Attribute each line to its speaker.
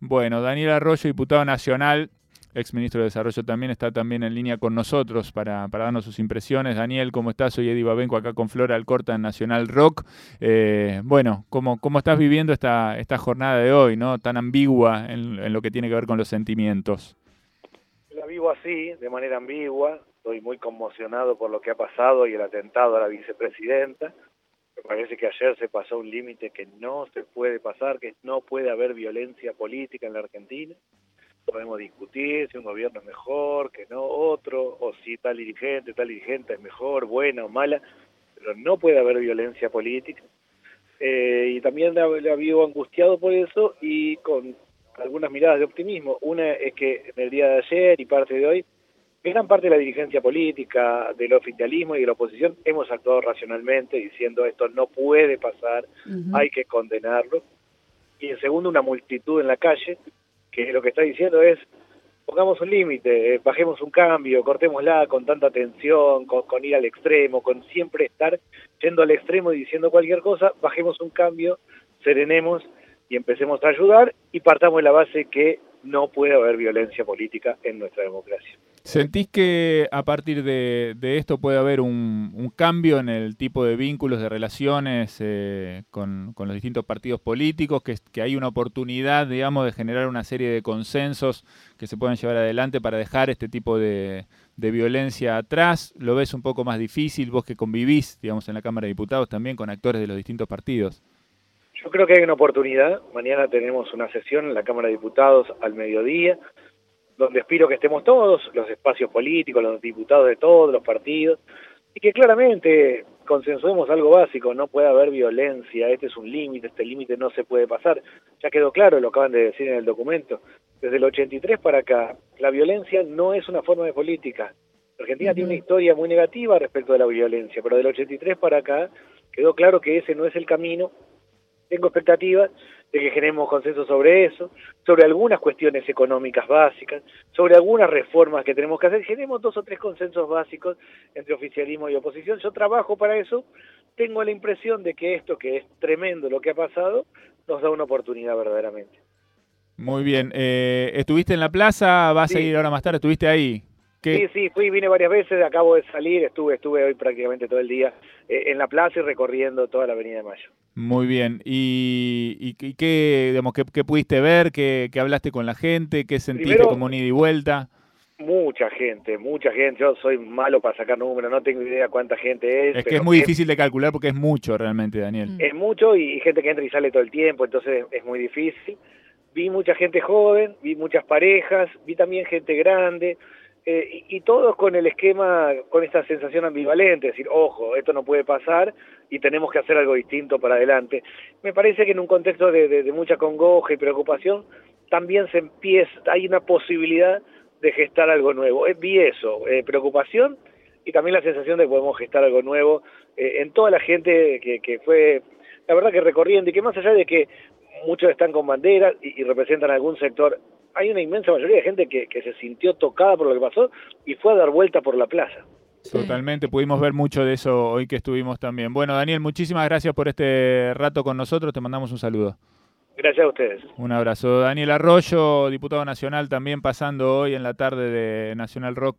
Speaker 1: Bueno, Daniel Arroyo, diputado nacional, ex ministro de Desarrollo también, está también en línea con nosotros para, para darnos sus impresiones. Daniel, ¿cómo estás? Soy Eddie Babenco acá con Flora Alcorta en Nacional Rock. Eh, bueno, ¿cómo, ¿cómo estás viviendo esta, esta jornada de hoy, no tan ambigua en, en lo que tiene que ver con los sentimientos?
Speaker 2: La vivo así, de manera ambigua. Estoy muy conmocionado por lo que ha pasado y el atentado a la vicepresidenta. Parece que ayer se pasó un límite que no se puede pasar, que no puede haber violencia política en la Argentina. Podemos discutir si un gobierno es mejor, que no otro, o si tal dirigente, tal dirigente es mejor, buena o mala, pero no puede haber violencia política. Eh, y también la, la vivo angustiado por eso y con algunas miradas de optimismo. Una es que en el día de ayer y parte de hoy gran parte de la dirigencia política, del oficialismo y de la oposición hemos actuado racionalmente diciendo esto no puede pasar, hay que condenarlo. Y en segundo, una multitud en la calle que lo que está diciendo es pongamos un límite, eh, bajemos un cambio, cortémosla con tanta tensión, con, con, ir al extremo, con siempre estar yendo al extremo y diciendo cualquier cosa, bajemos un cambio, serenemos y empecemos a ayudar y partamos de la base que no puede haber violencia política en nuestra democracia.
Speaker 1: ¿Sentís que a partir de, esto puede haber un, cambio en el tipo de vínculos, de relaciones eh, con, los distintos partidos políticos, que, que, hay una oportunidad, digamos, de generar una serie de consensos que se puedan llevar adelante para dejar este tipo de, de violencia atrás? ¿Lo ves un poco más difícil vos que convivís, digamos, en la Cámara de Diputados también con actores de los distintos partidos?
Speaker 2: Yo creo que hay una oportunidad. Mañana tenemos una sesión en la Cámara de Diputados al mediodía donde aspiro que estemos todos, los espacios políticos, los diputados de todos los partidos, y que claramente consensuemos algo básico, no puede haber violencia, este es un límite, este límite no se puede pasar. Ya quedó claro, lo acaban de decir en el documento. Desde el 83 para acá, la violencia no es una forma de política. Argentina uh -huh. tiene una historia muy negativa respecto de la violencia, pero del 83 para acá quedó claro que ese no es el camino. Tengo expectativas de que generemos consenso sobre eso, sobre algunas cuestiones económicas básicas, sobre algunas reformas que tenemos que hacer. Generemos dos o tres consensos básicos entre oficialismo y oposición. Yo trabajo para eso. Tengo la impresión de que esto, que es tremendo lo que ha pasado, nos da una oportunidad verdaderamente.
Speaker 1: Muy bien. Eh, ¿Estuviste en la plaza? ¿Vas sí. a ir ahora más tarde? ¿Estuviste ahí?
Speaker 2: ¿Qué? Sí, sí, fui, vine varias veces, acabo de salir, estuve, estuve hoy prácticamente todo el día eh, en la plaza y recorriendo toda la Avenida de Mayo.
Speaker 1: Muy bien. ¿Y, y, y qué, digamos, qué, qué, pudiste ver? ¿Qué, ¿Qué, hablaste con la gente? ¿Qué sentiste Primero, como un ida y vuelta?
Speaker 2: Mucha gente, mucha gente. Yo soy malo para sacar números, no tengo idea cuánta gente es.
Speaker 1: Es que es muy difícil de calcular porque es mucho realmente, Daniel.
Speaker 2: Es mucho y gente que entra y sale todo el tiempo, entonces es muy difícil. Vi mucha gente joven, vi muchas parejas, vi también gente grande eh, y, y, todos con el esquema, con esta sensación ambivalente, decir, ojo, esto no puede pasar y tenemos que hacer algo distinto para adelante. Me parece que en un contexto de, de, mucha congoja y preocupación, también se empieza, hay una posibilidad de gestar algo nuevo. Eh, vi eso, eh, preocupación y también la sensación de que podemos gestar algo nuevo eh, en toda la gente que, que fue, la verdad que recorriendo y que más allá de que muchos están con banderas y representan algún sector hay una inmensa mayoría de gente que, que se sintió tocada por lo que pasó y fue a dar vuelta por la plaza.
Speaker 1: Totalmente, pudimos ver mucho de eso hoy que estuvimos también. Bueno, Daniel, muchísimas gracias por este rato con nosotros, te mandamos un saludo.
Speaker 2: Gracias a ustedes.
Speaker 1: Un abrazo. Daniel Arroyo, diputado nacional, también pasando hoy en la tarde de Nacional Rock